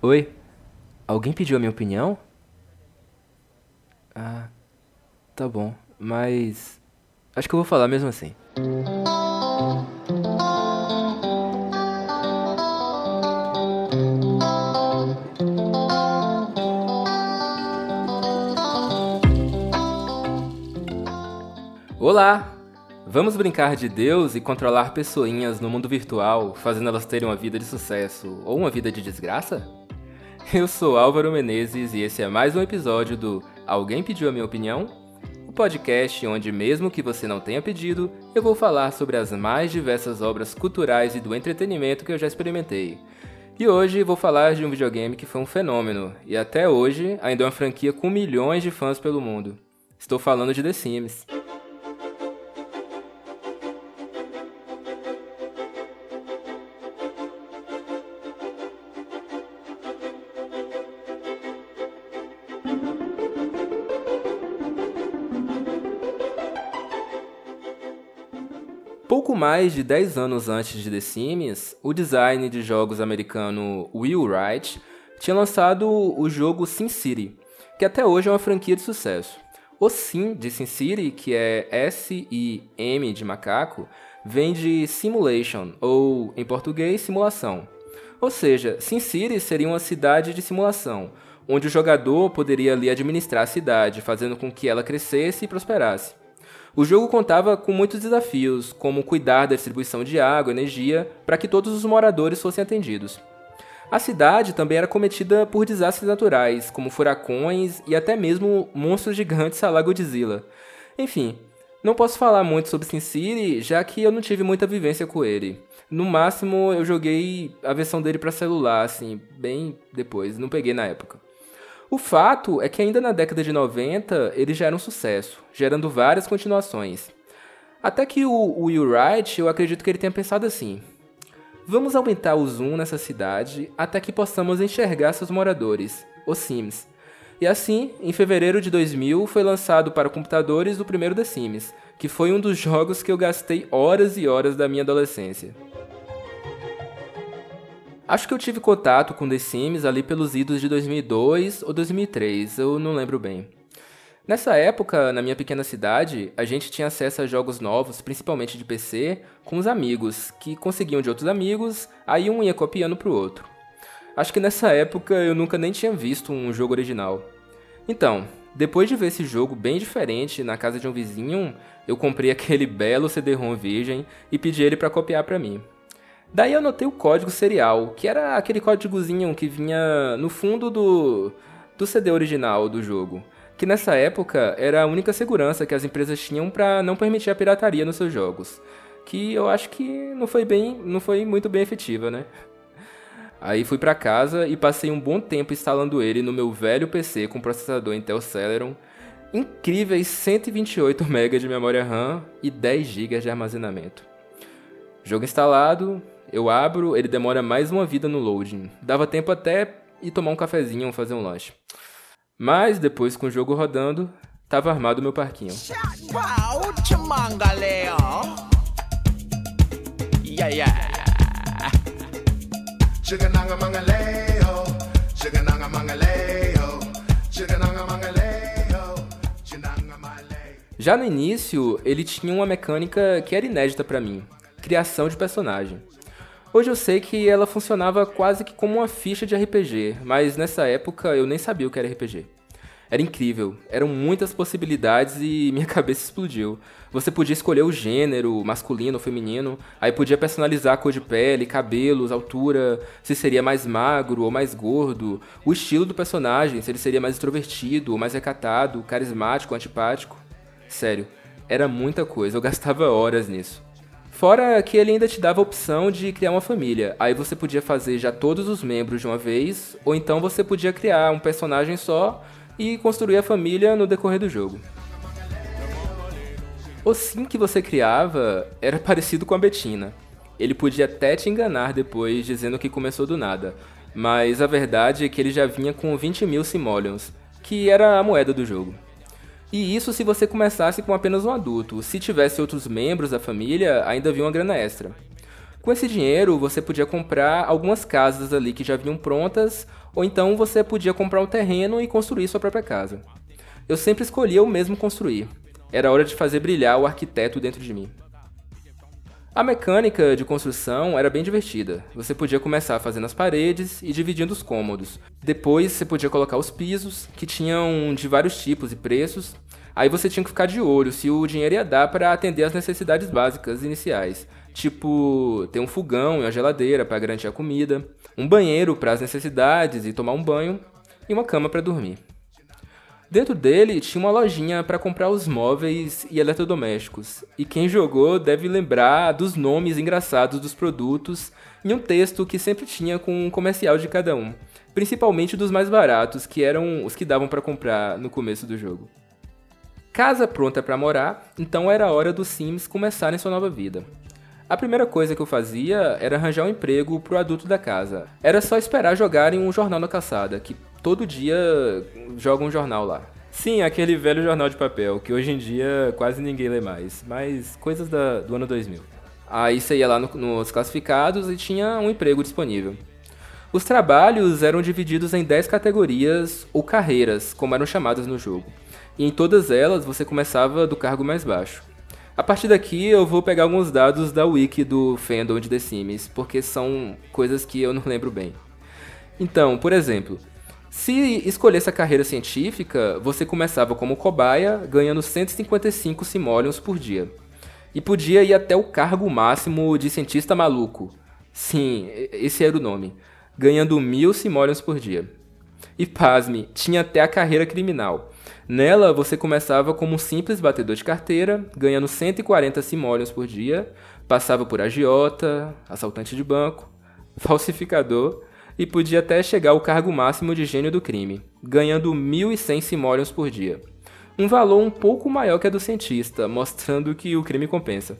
Oi, alguém pediu a minha opinião? Ah, tá bom, mas. Acho que eu vou falar mesmo assim. Olá! Vamos brincar de Deus e controlar pessoinhas no mundo virtual, fazendo elas terem uma vida de sucesso ou uma vida de desgraça? Eu sou Álvaro Menezes e esse é mais um episódio do Alguém Pediu a Minha Opinião? O podcast onde, mesmo que você não tenha pedido, eu vou falar sobre as mais diversas obras culturais e do entretenimento que eu já experimentei. E hoje vou falar de um videogame que foi um fenômeno e até hoje ainda é uma franquia com milhões de fãs pelo mundo. Estou falando de The Sims. Pouco mais de 10 anos antes de The Sims, o design de jogos americano Will Wright tinha lançado o jogo SimCity, que até hoje é uma franquia de sucesso. O Sim de SimCity, que é S-I-M de macaco, vem de simulation, ou em português, simulação. Ou seja, SimCity seria uma cidade de simulação, onde o jogador poderia ali administrar a cidade, fazendo com que ela crescesse e prosperasse. O jogo contava com muitos desafios, como cuidar da distribuição de água e energia para que todos os moradores fossem atendidos. A cidade também era cometida por desastres naturais, como furacões e até mesmo monstros gigantes a Lago Godzilla. Enfim, não posso falar muito sobre SimCity, já que eu não tive muita vivência com ele. No máximo, eu joguei a versão dele para celular, assim, bem depois, não peguei na época. O fato é que ainda na década de 90 ele já era um sucesso, gerando várias continuações. Até que o Will Wright, eu acredito que ele tenha pensado assim: vamos aumentar o zoom nessa cidade até que possamos enxergar seus moradores, os Sims. E assim, em fevereiro de 2000, foi lançado para computadores o primeiro The Sims, que foi um dos jogos que eu gastei horas e horas da minha adolescência. Acho que eu tive contato com The Sims ali pelos idos de 2002 ou 2003, eu não lembro bem. Nessa época, na minha pequena cidade, a gente tinha acesso a jogos novos, principalmente de PC, com os amigos, que conseguiam de outros amigos, aí um ia copiando pro outro. Acho que nessa época eu nunca nem tinha visto um jogo original. Então, depois de ver esse jogo bem diferente na casa de um vizinho, eu comprei aquele belo CD-ROM virgem e pedi ele para copiar para mim. Daí eu anotei o código serial, que era aquele códigozinho que vinha no fundo do, do CD original do jogo. Que nessa época era a única segurança que as empresas tinham para não permitir a pirataria nos seus jogos. Que eu acho que não foi bem, não foi muito bem efetiva, né? Aí fui para casa e passei um bom tempo instalando ele no meu velho PC com processador Intel Celeron, incríveis 128 MB de memória RAM e 10 GB de armazenamento. Jogo instalado, eu abro, ele demora mais uma vida no loading. Dava tempo até ir tomar um cafezinho ou fazer um lanche. Mas depois, com o jogo rodando, tava armado meu parquinho. Já no início, ele tinha uma mecânica que era inédita para mim: criação de personagem. Hoje eu sei que ela funcionava quase que como uma ficha de RPG, mas nessa época eu nem sabia o que era RPG. Era incrível, eram muitas possibilidades e minha cabeça explodiu. Você podia escolher o gênero, masculino ou feminino, aí podia personalizar a cor de pele, cabelos, altura, se seria mais magro ou mais gordo, o estilo do personagem, se ele seria mais extrovertido ou mais recatado, carismático antipático. Sério, era muita coisa, eu gastava horas nisso. Fora que ele ainda te dava a opção de criar uma família. Aí você podia fazer já todos os membros de uma vez, ou então você podia criar um personagem só e construir a família no decorrer do jogo. O sim que você criava era parecido com a Betina. Ele podia até te enganar depois, dizendo que começou do nada, mas a verdade é que ele já vinha com 20 mil simoleons, que era a moeda do jogo. E isso se você começasse com apenas um adulto. Se tivesse outros membros da família, ainda havia uma grana extra. Com esse dinheiro, você podia comprar algumas casas ali que já vinham prontas, ou então você podia comprar um terreno e construir sua própria casa. Eu sempre escolhia o mesmo construir. Era hora de fazer brilhar o arquiteto dentro de mim. A mecânica de construção era bem divertida. Você podia começar fazendo as paredes e dividindo os cômodos. Depois você podia colocar os pisos, que tinham de vários tipos e preços. Aí você tinha que ficar de olho se o dinheiro ia dar para atender as necessidades básicas iniciais, tipo ter um fogão e uma geladeira para garantir a comida, um banheiro para as necessidades e tomar um banho e uma cama para dormir. Dentro dele tinha uma lojinha para comprar os móveis e eletrodomésticos. E quem jogou deve lembrar dos nomes engraçados dos produtos e um texto que sempre tinha com um comercial de cada um, principalmente dos mais baratos, que eram os que davam para comprar no começo do jogo. Casa pronta para morar, então era hora dos Sims começarem sua nova vida. A primeira coisa que eu fazia era arranjar um emprego pro adulto da casa. Era só esperar jogarem um jornal na caçada, que todo dia joga um jornal lá. Sim, aquele velho jornal de papel, que hoje em dia quase ninguém lê mais, mas coisas da, do ano 2000. Aí você ia lá no, nos classificados e tinha um emprego disponível. Os trabalhos eram divididos em 10 categorias ou carreiras, como eram chamadas no jogo. E em todas elas você começava do cargo mais baixo. A partir daqui eu vou pegar alguns dados da wiki do fandom de The Sims, porque são coisas que eu não lembro bem. Então, por exemplo, se escolhesse a carreira científica, você começava como cobaia, ganhando 155 simoleons por dia. E podia ir até o cargo máximo de cientista maluco. Sim, esse era o nome. Ganhando mil simoleons por dia. E pasme, tinha até a carreira criminal. Nela, você começava como um simples batedor de carteira, ganhando 140 simoleons por dia, passava por agiota, assaltante de banco, falsificador e podia até chegar ao cargo máximo de gênio do crime, ganhando 1.100 simoleons por dia. Um valor um pouco maior que a do cientista, mostrando que o crime compensa.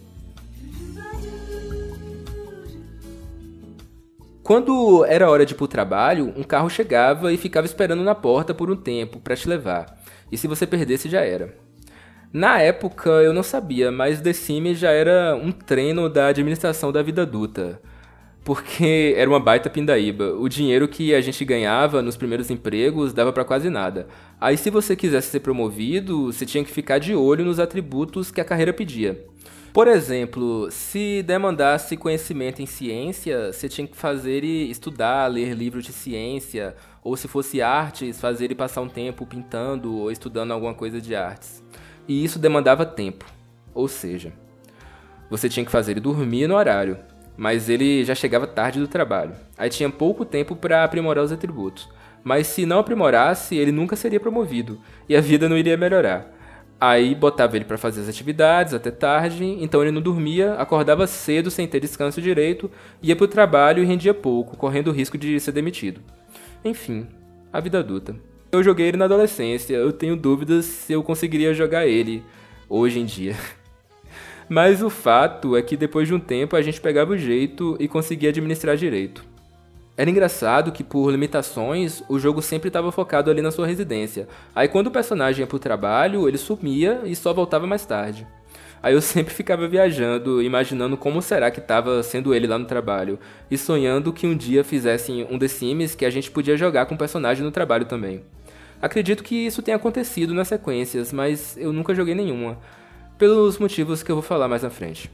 Quando era hora de ir pro trabalho, um carro chegava e ficava esperando na porta por um tempo para te levar. E se você perdesse, já era. Na época eu não sabia, mas The Sims já era um treino da administração da vida adulta porque era uma baita pindaíba. O dinheiro que a gente ganhava nos primeiros empregos dava para quase nada. Aí se você quisesse ser promovido, você tinha que ficar de olho nos atributos que a carreira pedia. Por exemplo, se demandasse conhecimento em ciência, você tinha que fazer e estudar, ler livros de ciência, ou se fosse artes, fazer e passar um tempo pintando ou estudando alguma coisa de artes. E isso demandava tempo. Ou seja, você tinha que fazer e dormir no horário mas ele já chegava tarde do trabalho. Aí tinha pouco tempo para aprimorar os atributos. Mas se não aprimorasse, ele nunca seria promovido e a vida não iria melhorar. Aí botava ele para fazer as atividades até tarde, então ele não dormia, acordava cedo sem ter descanso direito, ia pro trabalho e rendia pouco, correndo o risco de ser demitido. Enfim, a vida adulta. Eu joguei ele na adolescência, eu tenho dúvidas se eu conseguiria jogar ele hoje em dia. Mas o fato é que depois de um tempo a gente pegava o jeito e conseguia administrar direito. Era engraçado que, por limitações, o jogo sempre estava focado ali na sua residência. Aí, quando o personagem ia pro trabalho, ele sumia e só voltava mais tarde. Aí eu sempre ficava viajando, imaginando como será que estava sendo ele lá no trabalho, e sonhando que um dia fizessem um The Sims que a gente podia jogar com o personagem no trabalho também. Acredito que isso tenha acontecido nas sequências, mas eu nunca joguei nenhuma pelos motivos que eu vou falar mais na frente.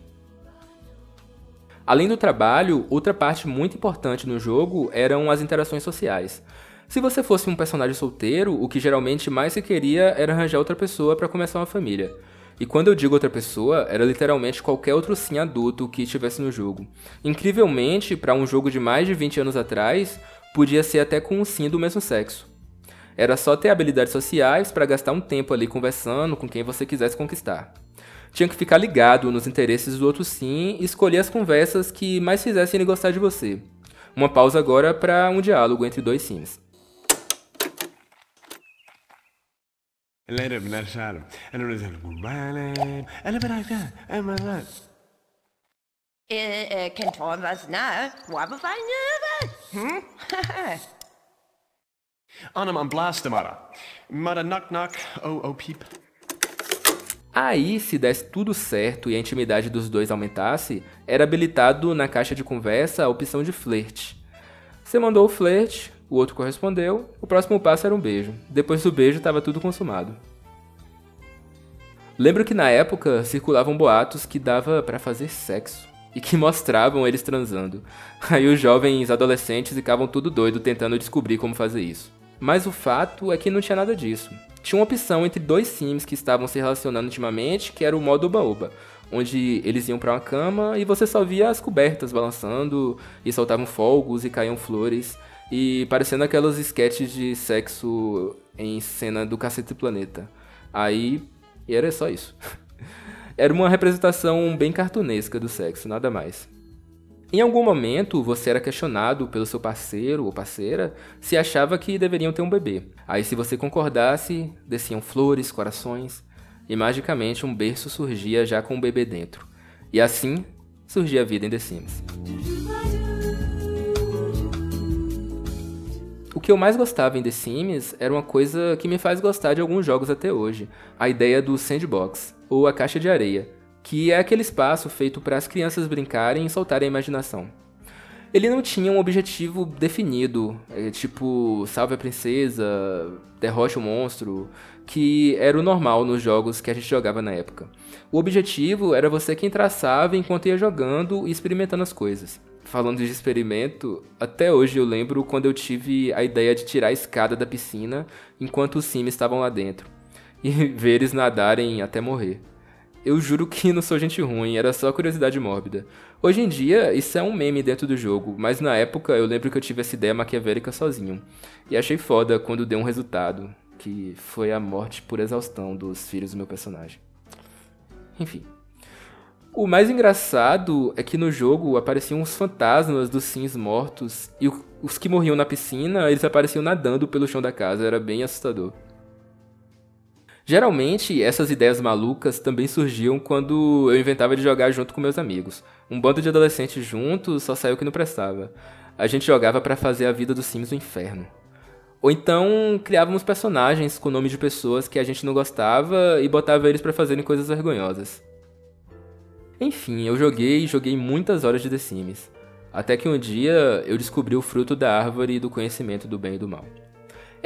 Além do trabalho, outra parte muito importante no jogo eram as interações sociais. Se você fosse um personagem solteiro, o que geralmente mais se queria era arranjar outra pessoa para começar uma família. E quando eu digo outra pessoa, era literalmente qualquer outro sim adulto que estivesse no jogo. Incrivelmente, para um jogo de mais de 20 anos atrás, podia ser até com um sim do mesmo sexo. Era só ter habilidades sociais para gastar um tempo ali conversando com quem você quisesse conquistar tinha que ficar ligado nos interesses do outro sim e escolher as conversas que mais fizessem ele gostar de você. Uma pausa agora para um diálogo entre dois sims. Anam an blaste mara. Mara knock knock, oh oh peep. Aí, se desse tudo certo e a intimidade dos dois aumentasse, era habilitado na caixa de conversa a opção de flerte. Você mandou o flerte, o outro correspondeu, o próximo passo era um beijo. Depois do beijo estava tudo consumado. Lembro que na época circulavam boatos que dava para fazer sexo e que mostravam eles transando. Aí os jovens adolescentes ficavam tudo doido tentando descobrir como fazer isso. Mas o fato é que não tinha nada disso. Tinha uma opção entre dois sims que estavam se relacionando intimamente, que era o modo oba-oba, onde eles iam para uma cama e você só via as cobertas balançando e soltavam fogos e caíam flores e parecendo aquelas sketches de sexo em cena do Cacete Planeta. Aí, era só isso. era uma representação bem cartunesca do sexo, nada mais. Em algum momento, você era questionado pelo seu parceiro ou parceira se achava que deveriam ter um bebê. Aí, se você concordasse, desciam flores, corações, e magicamente um berço surgia já com um bebê dentro. E assim surgia a vida em The Sims. Que eu mais gostava em The Sims era uma coisa que me faz gostar de alguns jogos até hoje: a ideia do sandbox, ou a caixa de areia que é aquele espaço feito para as crianças brincarem e soltarem a imaginação. Ele não tinha um objetivo definido, é, tipo salve a princesa, derrote o monstro, que era o normal nos jogos que a gente jogava na época. O objetivo era você quem traçava enquanto ia jogando e experimentando as coisas. Falando de experimento, até hoje eu lembro quando eu tive a ideia de tirar a escada da piscina enquanto os sims estavam lá dentro e ver eles nadarem até morrer. Eu juro que não sou gente ruim, era só curiosidade mórbida. Hoje em dia, isso é um meme dentro do jogo, mas na época eu lembro que eu tive essa ideia maquiavélica sozinho. E achei foda quando deu um resultado, que foi a morte por exaustão dos filhos do meu personagem. Enfim. O mais engraçado é que no jogo apareciam os fantasmas dos sims mortos e os que morriam na piscina, eles apareciam nadando pelo chão da casa, era bem assustador. Geralmente, essas ideias malucas também surgiam quando eu inventava de jogar junto com meus amigos. Um bando de adolescentes juntos só saiu que não prestava. A gente jogava para fazer a vida dos Sims um inferno. Ou então criávamos personagens com nome de pessoas que a gente não gostava e botava eles para fazerem coisas vergonhosas. Enfim, eu joguei e joguei muitas horas de The Sims. Até que um dia eu descobri o fruto da árvore do conhecimento do bem e do mal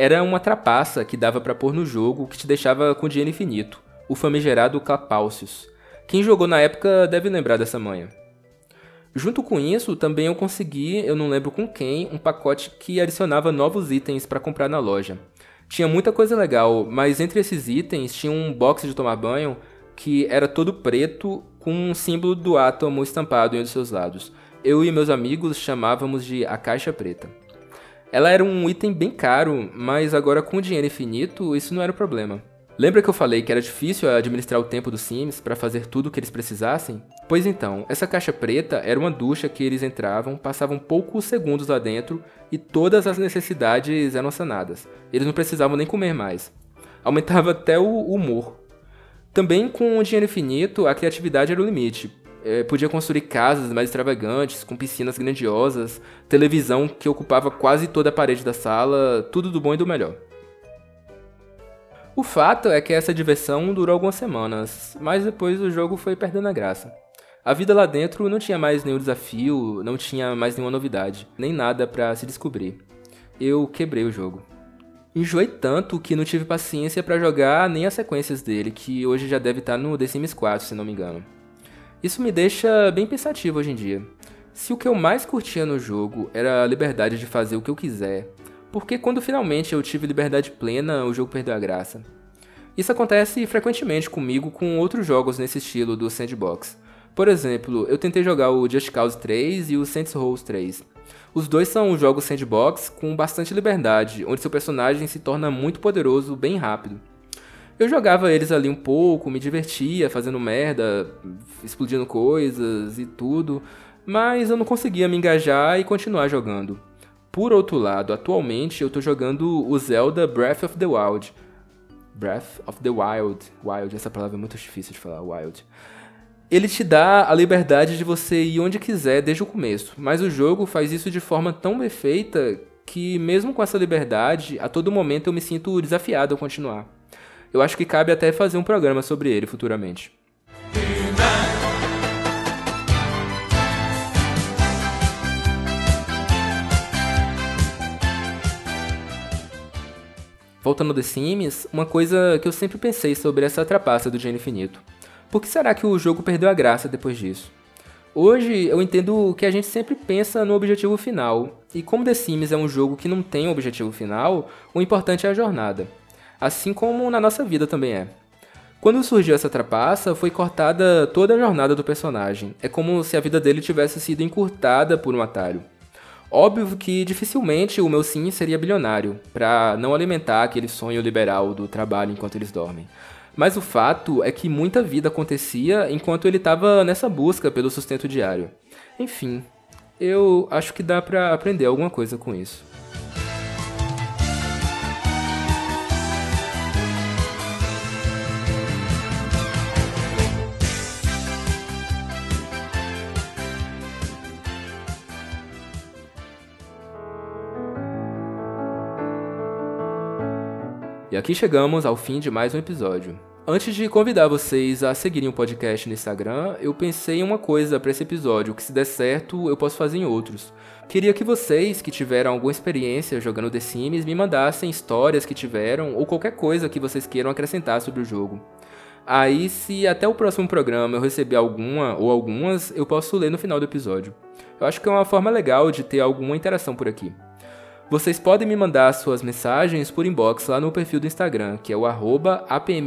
era uma trapaça que dava para pôr no jogo que te deixava com dinheiro infinito, o famigerado Clapaucius. Quem jogou na época deve lembrar dessa manha. Junto com isso, também eu consegui, eu não lembro com quem, um pacote que adicionava novos itens para comprar na loja. Tinha muita coisa legal, mas entre esses itens tinha um box de tomar banho que era todo preto com um símbolo do átomo estampado em um dos seus lados. Eu e meus amigos chamávamos de a caixa preta. Ela era um item bem caro, mas agora com dinheiro infinito, isso não era problema. Lembra que eu falei que era difícil administrar o tempo dos Sims para fazer tudo o que eles precisassem? Pois então, essa caixa preta era uma ducha que eles entravam, passavam poucos segundos lá dentro e todas as necessidades eram sanadas. Eles não precisavam nem comer mais. Aumentava até o humor. Também com o dinheiro infinito, a criatividade era o limite, é, podia construir casas mais extravagantes, com piscinas grandiosas, televisão que ocupava quase toda a parede da sala, tudo do bom e do melhor. O fato é que essa diversão durou algumas semanas, mas depois o jogo foi perdendo a graça. A vida lá dentro não tinha mais nenhum desafio, não tinha mais nenhuma novidade, nem nada para se descobrir. Eu quebrei o jogo. Enjoei tanto que não tive paciência para jogar nem as sequências dele, que hoje já deve estar tá no The Sims 4, se não me engano. Isso me deixa bem pensativo hoje em dia. Se o que eu mais curtia no jogo era a liberdade de fazer o que eu quiser, por que quando finalmente eu tive liberdade plena o jogo perdeu a graça? Isso acontece frequentemente comigo com outros jogos nesse estilo do sandbox. Por exemplo, eu tentei jogar o Just Cause 3 e o Saints Row 3. Os dois são jogos sandbox com bastante liberdade, onde seu personagem se torna muito poderoso bem rápido. Eu jogava eles ali um pouco, me divertia fazendo merda, explodindo coisas e tudo, mas eu não conseguia me engajar e continuar jogando. Por outro lado, atualmente eu tô jogando o Zelda Breath of the Wild. Breath of the Wild. Wild, essa palavra é muito difícil de falar, wild. Ele te dá a liberdade de você ir onde quiser desde o começo, mas o jogo faz isso de forma tão perfeita que, mesmo com essa liberdade, a todo momento eu me sinto desafiado a continuar. Eu acho que cabe até fazer um programa sobre ele futuramente. Voltando ao The Sims, uma coisa que eu sempre pensei sobre essa trapaça do dinheiro infinito. Por que será que o jogo perdeu a graça depois disso? Hoje eu entendo que a gente sempre pensa no objetivo final, e como The Sims é um jogo que não tem um objetivo final, o importante é a jornada. Assim como na nossa vida também é. Quando surgiu essa trapaça, foi cortada toda a jornada do personagem. É como se a vida dele tivesse sido encurtada por um atalho. Óbvio que dificilmente o meu sim seria bilionário, para não alimentar aquele sonho liberal do trabalho enquanto eles dormem. Mas o fato é que muita vida acontecia enquanto ele estava nessa busca pelo sustento diário. Enfim, eu acho que dá para aprender alguma coisa com isso. E aqui chegamos ao fim de mais um episódio. Antes de convidar vocês a seguirem o podcast no Instagram, eu pensei em uma coisa para esse episódio, que se der certo eu posso fazer em outros. Queria que vocês que tiveram alguma experiência jogando The Sims me mandassem histórias que tiveram ou qualquer coisa que vocês queiram acrescentar sobre o jogo. Aí, se até o próximo programa eu receber alguma ou algumas, eu posso ler no final do episódio. Eu acho que é uma forma legal de ter alguma interação por aqui. Vocês podem me mandar suas mensagens por inbox lá no perfil do Instagram, que é o apmo_podcast.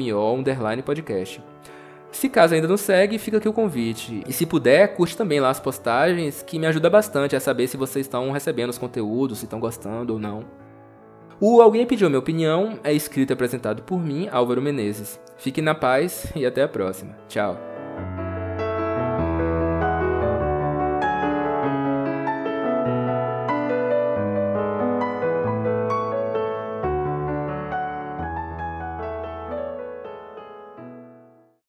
Se caso ainda não segue, fica aqui o convite. E se puder, curte também lá as postagens, que me ajuda bastante a saber se vocês estão recebendo os conteúdos, se estão gostando ou não. O Alguém Pediu Minha Opinião é escrito e apresentado por mim, Álvaro Menezes. Fique na paz e até a próxima. Tchau.